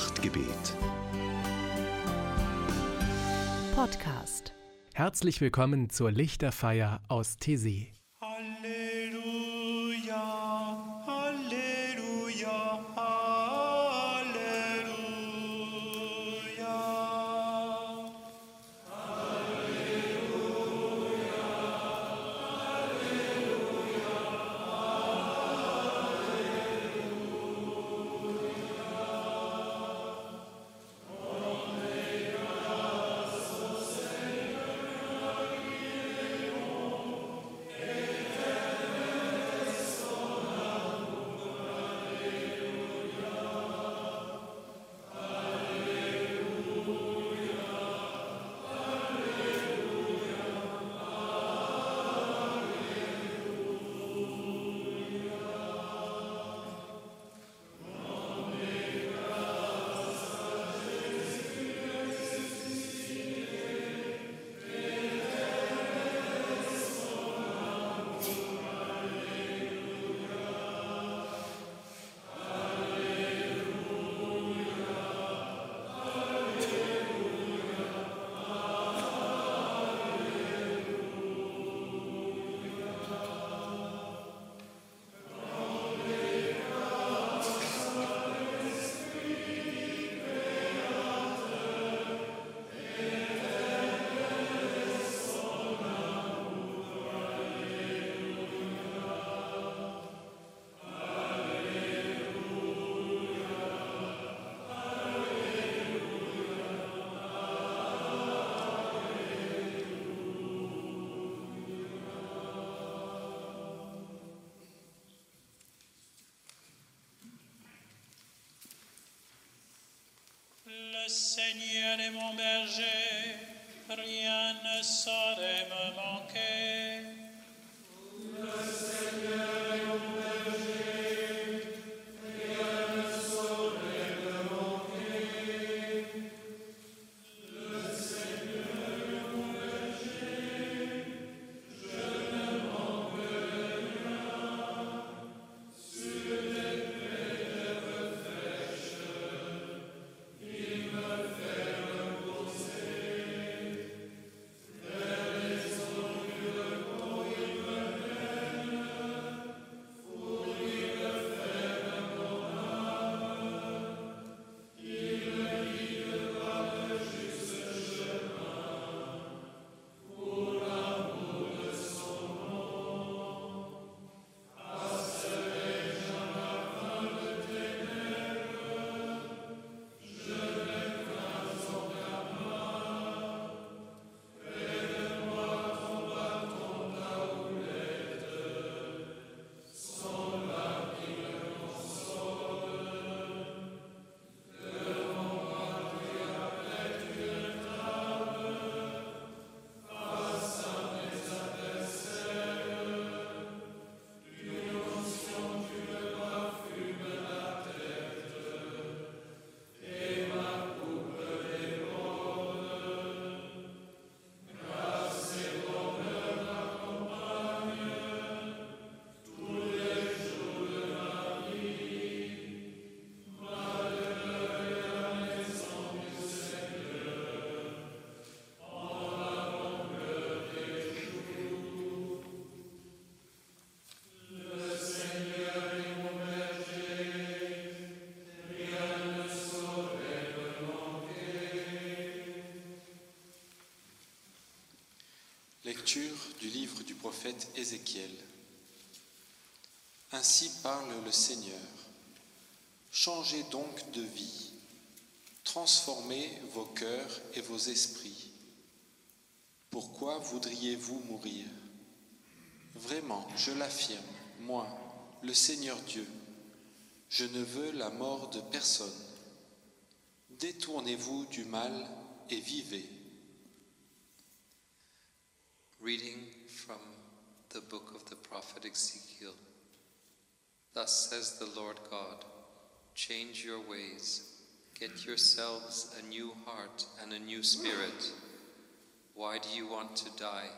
Nachtgebet. Podcast. Herzlich willkommen zur Lichterfeier aus Tessé. Le Seigneur est mon berger, rien ne saurait me manquer. Lecture du livre du prophète Ézéchiel. Ainsi parle le Seigneur. Changez donc de vie, transformez vos cœurs et vos esprits. Pourquoi voudriez-vous mourir? Vraiment, je l'affirme, moi, le Seigneur Dieu, je ne veux la mort de personne. Détournez-vous du mal et vivez. Reading from the book of the prophet Ezekiel. Thus says the Lord God Change your ways, get yourselves a new heart and a new spirit. Why do you want to die?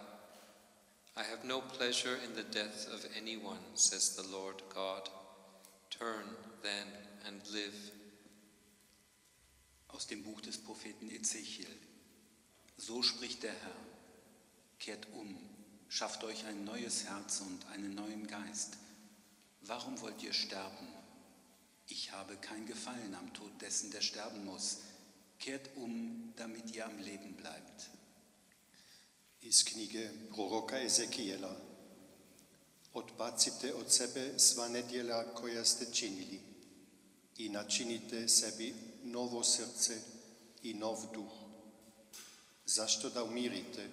I have no pleasure in the death of anyone, says the Lord God. Turn then and live. Aus dem Buch des Propheten Ezechiel. So spricht der Herr. Kehrt um, schafft euch ein neues Herz und einen neuen Geist. Warum wollt ihr sterben? Ich habe kein Gefallen am Tod dessen, der sterben muss. Kehrt um, damit ihr am Leben bleibt. iz knjige proroka Ezekiela. Odbacite od sebe sva nedjela koja ste činili i načinite sebi novo srce i nov duh. Zašto da umirite?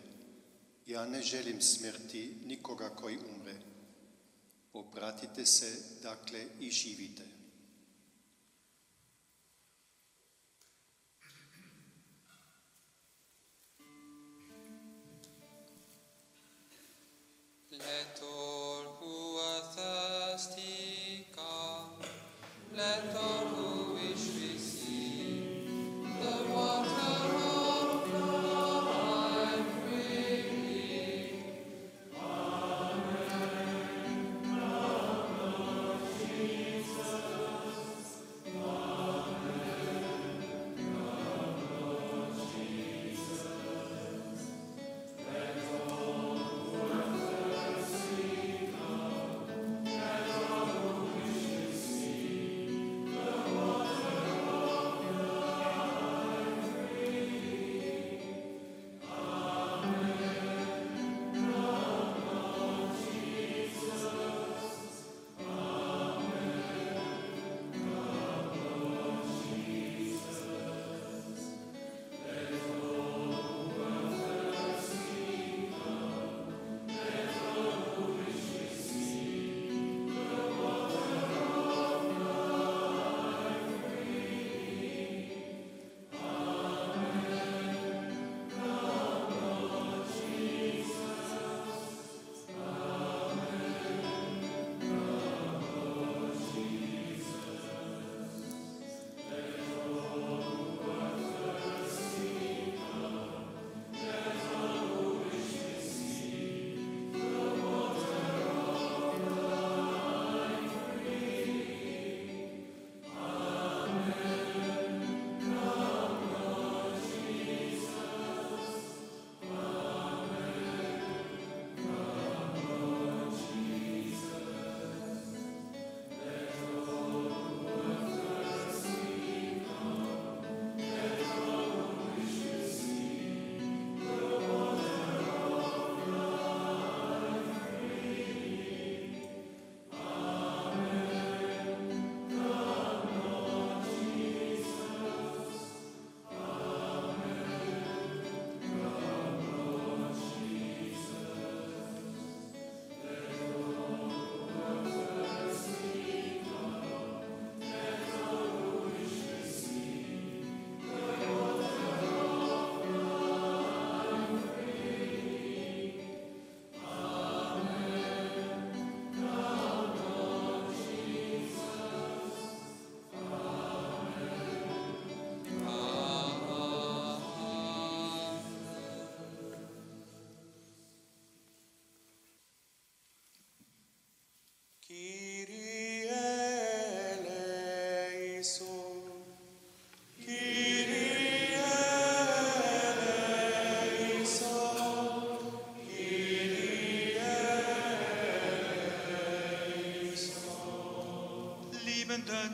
Ja ne želim smrti nikoga koji umre. Obratite se, dakle, i živite.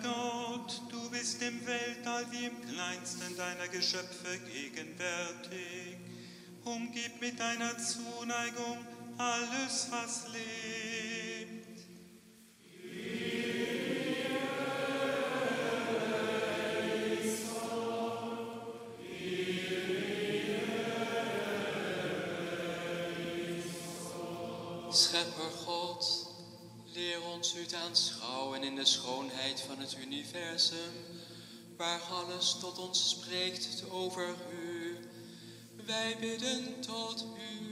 Gott, du bist im Weltall wie im kleinsten deiner Geschöpfe gegenwärtig. Umgib mit deiner Zuneigung alles, was lebt. U aanschouwen in de schoonheid van het universum, waar alles tot ons spreekt over u. Wij bidden tot u.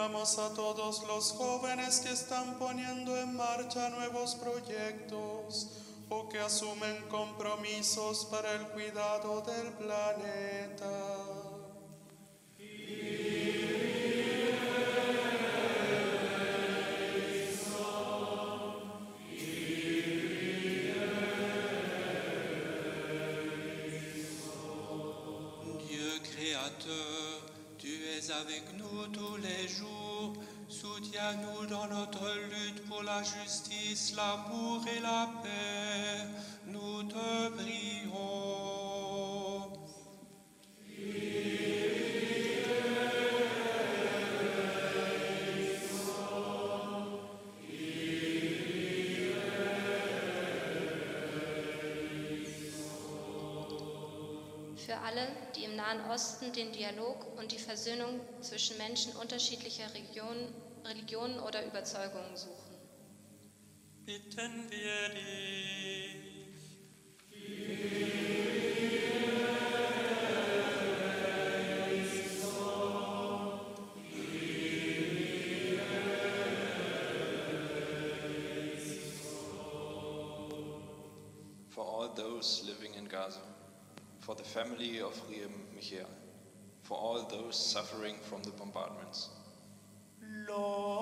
confiamos a todos los jóvenes que están poniendo en marcha nuevos proyectos o que asumen compromisos para el cuidado del planeta. Dieu créateur, avec nous tous les jours. Soutiens-nous dans notre lutte pour la justice, l'amour et la paix. Nous te prions. Osten den Dialog und die Versöhnung zwischen Menschen unterschiedlicher Regionen, Religionen oder Überzeugungen suchen. Bitten wir dich. for all those living in Gaza, for the family of Riem Michael, for all those suffering from the bombardments. Lord,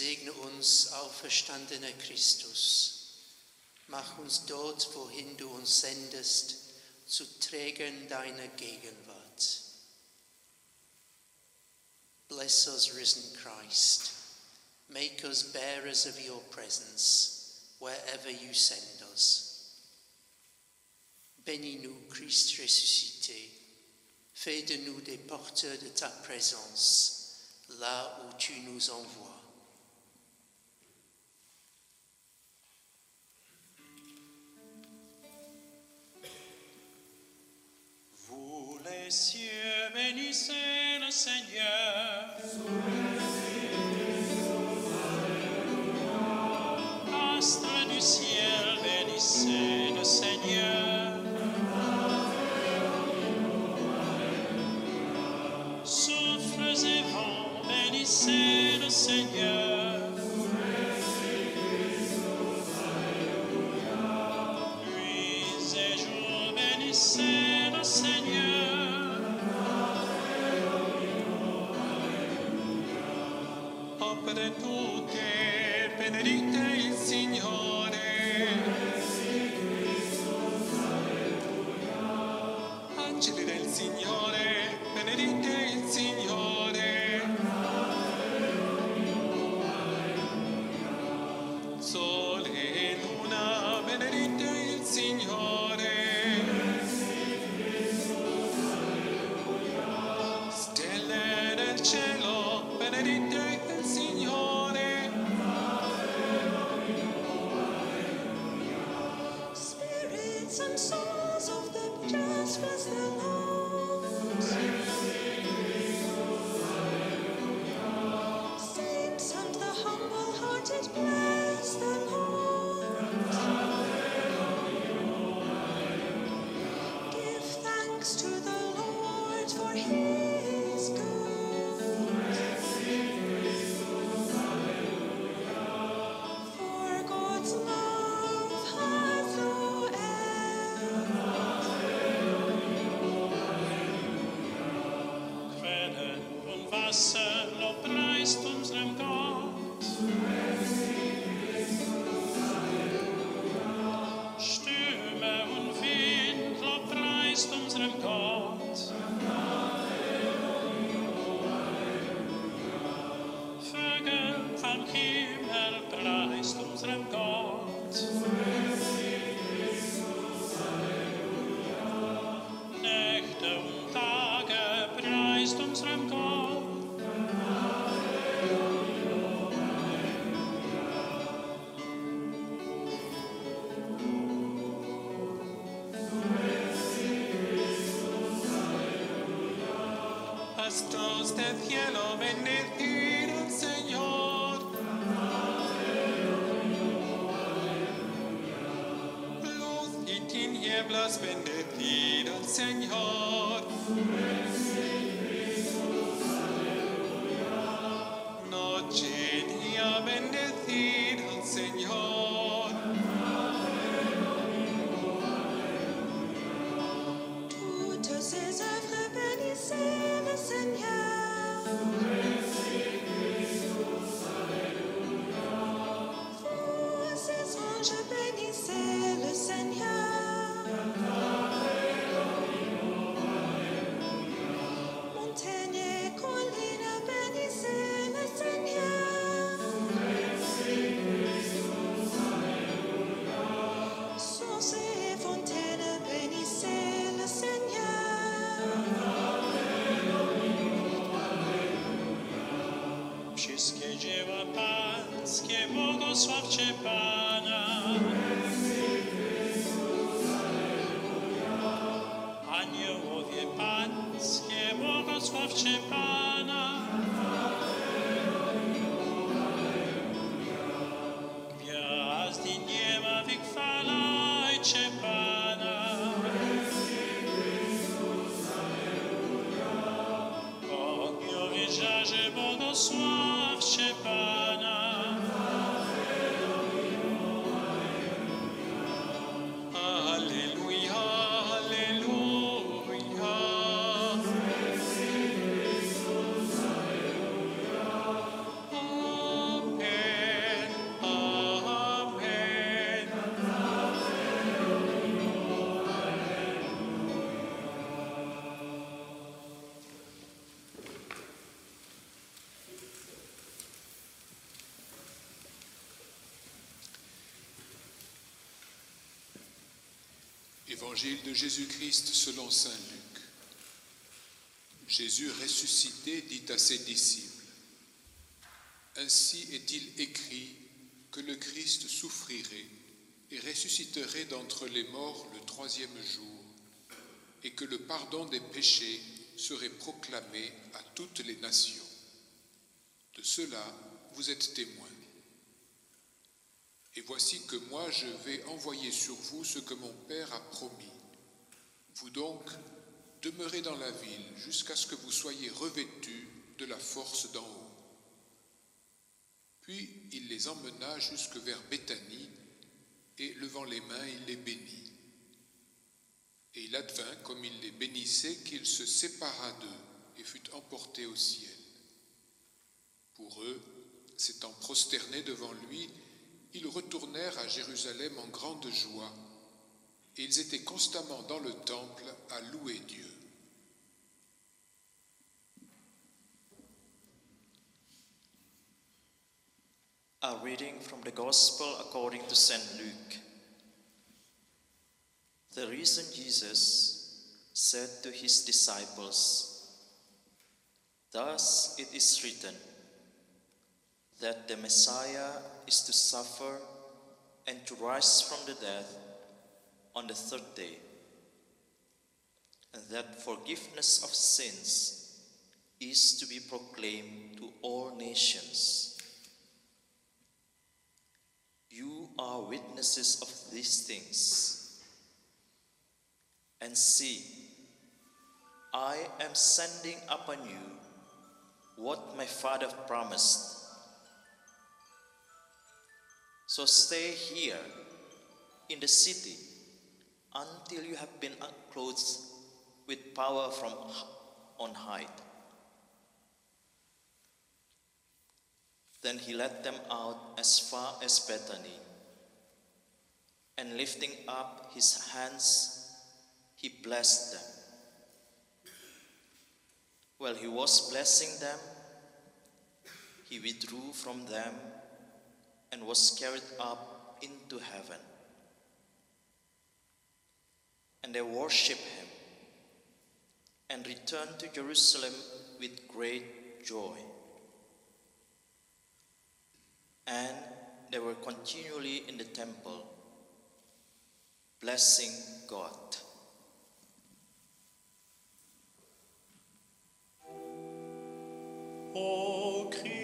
Segne uns, auferstandener Christus. Mach uns dort, wohin du uns sendest, zu Trägern deiner Gegenwart. Bless us, risen Christ. Make us bearers of your presence wherever you send us. Bénis-nous, Christ ressuscité. Fais de nous des porteurs de ta présence là où tu nous envoies. Du ciel, bénissez le Seigneur. Souffles et vents, bénissez le Seigneur. Nuits et jours, bénissez le Seigneur. Opere tutte, benedite Señor. Astros del cielo, bendecid al Señor. Luz y tinieblas, bendecid al Señor. Wszystkie dzieła Pańskie błogosławcie Pana. Aniołowie Pańskie błogosławcie Pana. Évangile de Jésus-Christ selon Saint Luc. Jésus ressuscité dit à ses disciples, Ainsi est-il écrit que le Christ souffrirait et ressusciterait d'entre les morts le troisième jour, et que le pardon des péchés serait proclamé à toutes les nations. De cela, vous êtes témoins. Et voici que moi je vais envoyer sur vous ce que mon Père a promis. Vous donc demeurez dans la ville jusqu'à ce que vous soyez revêtus de la force d'en haut. Puis il les emmena jusque vers Béthanie, et levant les mains, il les bénit. Et il advint, comme il les bénissait, qu'il se sépara d'eux et fut emporté au ciel. Pour eux, s'étant prosternés devant lui, ils retournèrent à Jérusalem en grande joie, et ils étaient constamment dans le temple à louer Dieu. A reading from the Gospel according to St. Luke. The reason Jesus said to his disciples, Thus it is written, that the Messiah is to suffer and to rise from the dead on the third day, and that forgiveness of sins is to be proclaimed to all nations. You are witnesses of these things. And see, I am sending upon you what my Father promised. So stay here in the city until you have been clothed with power from on high. Then he led them out as far as Bethany, and lifting up his hands, he blessed them. While he was blessing them, he withdrew from them and was carried up into heaven. And they worshiped him and returned to Jerusalem with great joy. And they were continually in the temple, blessing God. Ô Christ,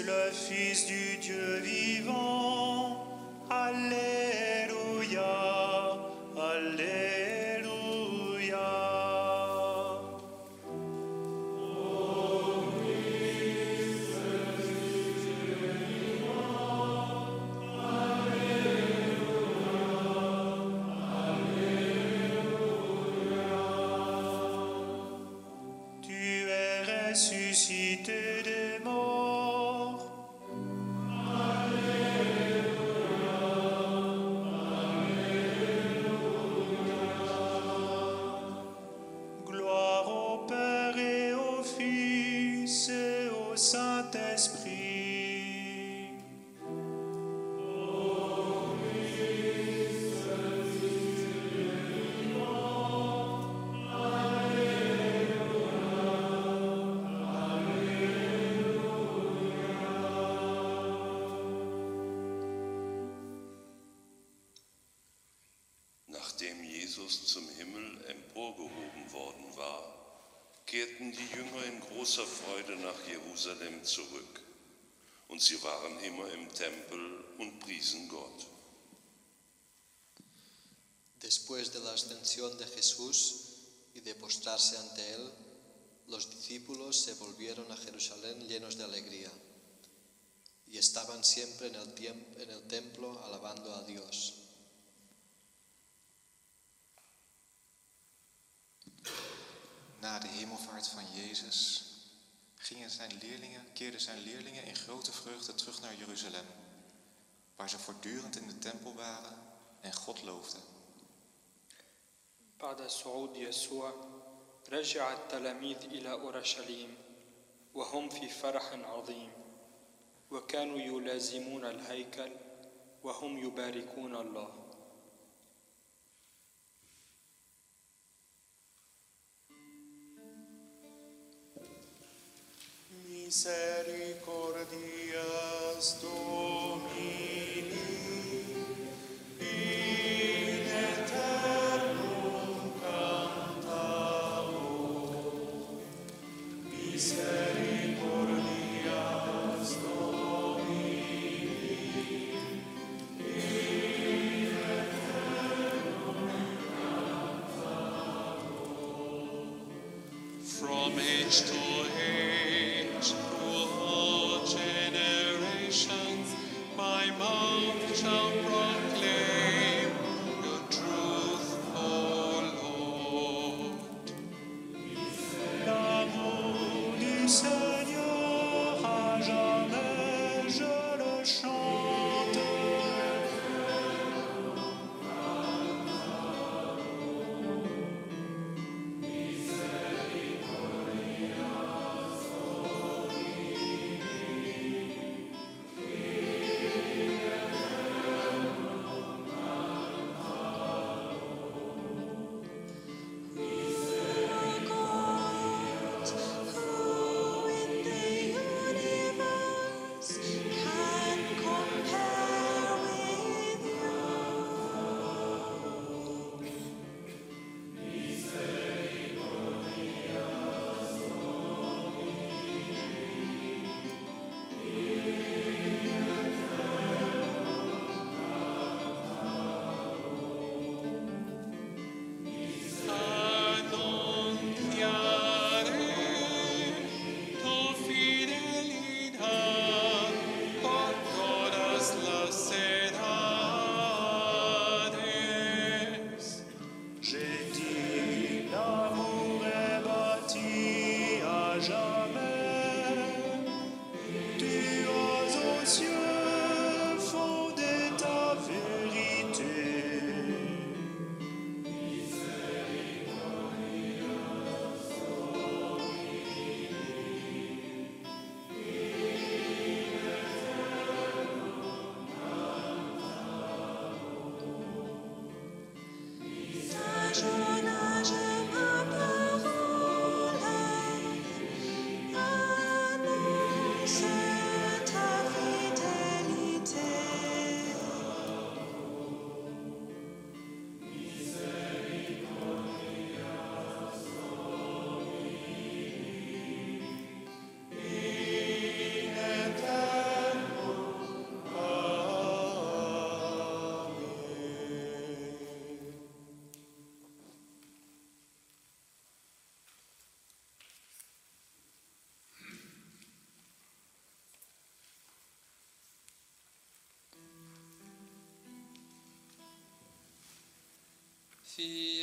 le Fils du Dieu vivant, Freude nach Jerusalem zurück. Und sie waren immer im Tempel und priesen Gott. Después de la ascensión de Jesús y de postrarse ante él, los discípulos se volvieron a Jerusalén llenos de alegría y estaban siempre en el templo alabando a Dios. de hemelvaart van Jezus gingen zijn leerlingen, keerden zijn leerlingen in grote vreugde terug naar Jeruzalem, waar ze voortdurend in de tempel waren en God loofden. بعد صعود يسوع رجع التلاميذ الى اورشليم وهم في فرح عظيم وكانوا يلازمون الهيكل وهم يباركون الله Misericordias Domini, in eternum. Misericordias Domini, in eternum. From age to age, Merci.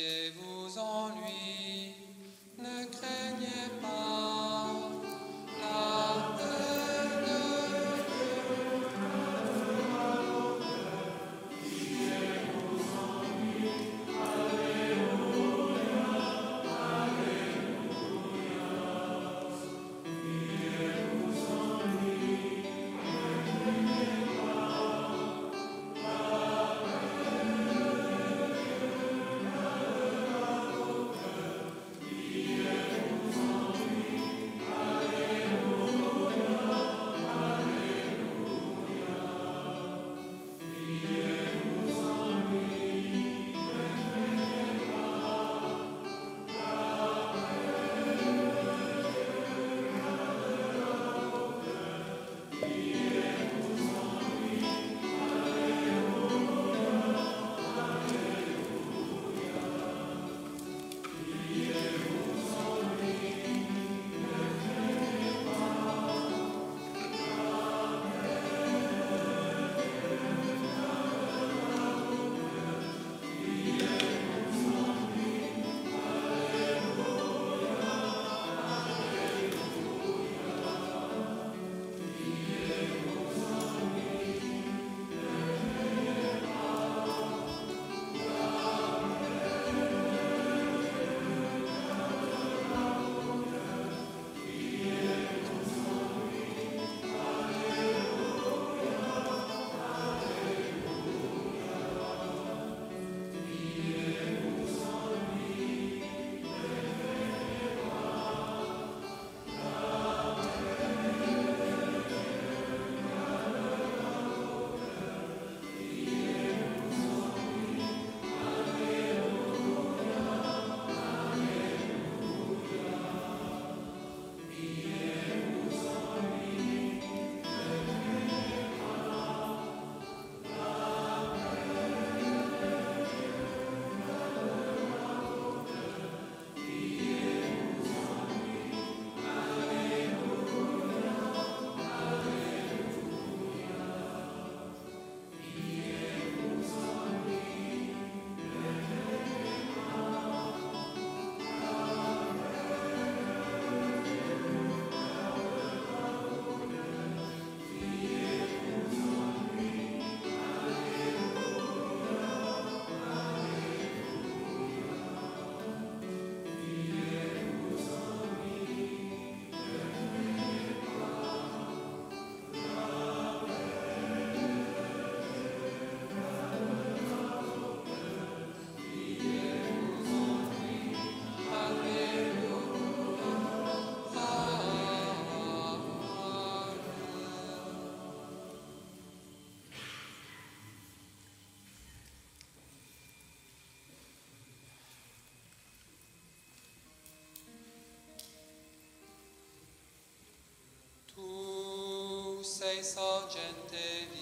sorgente di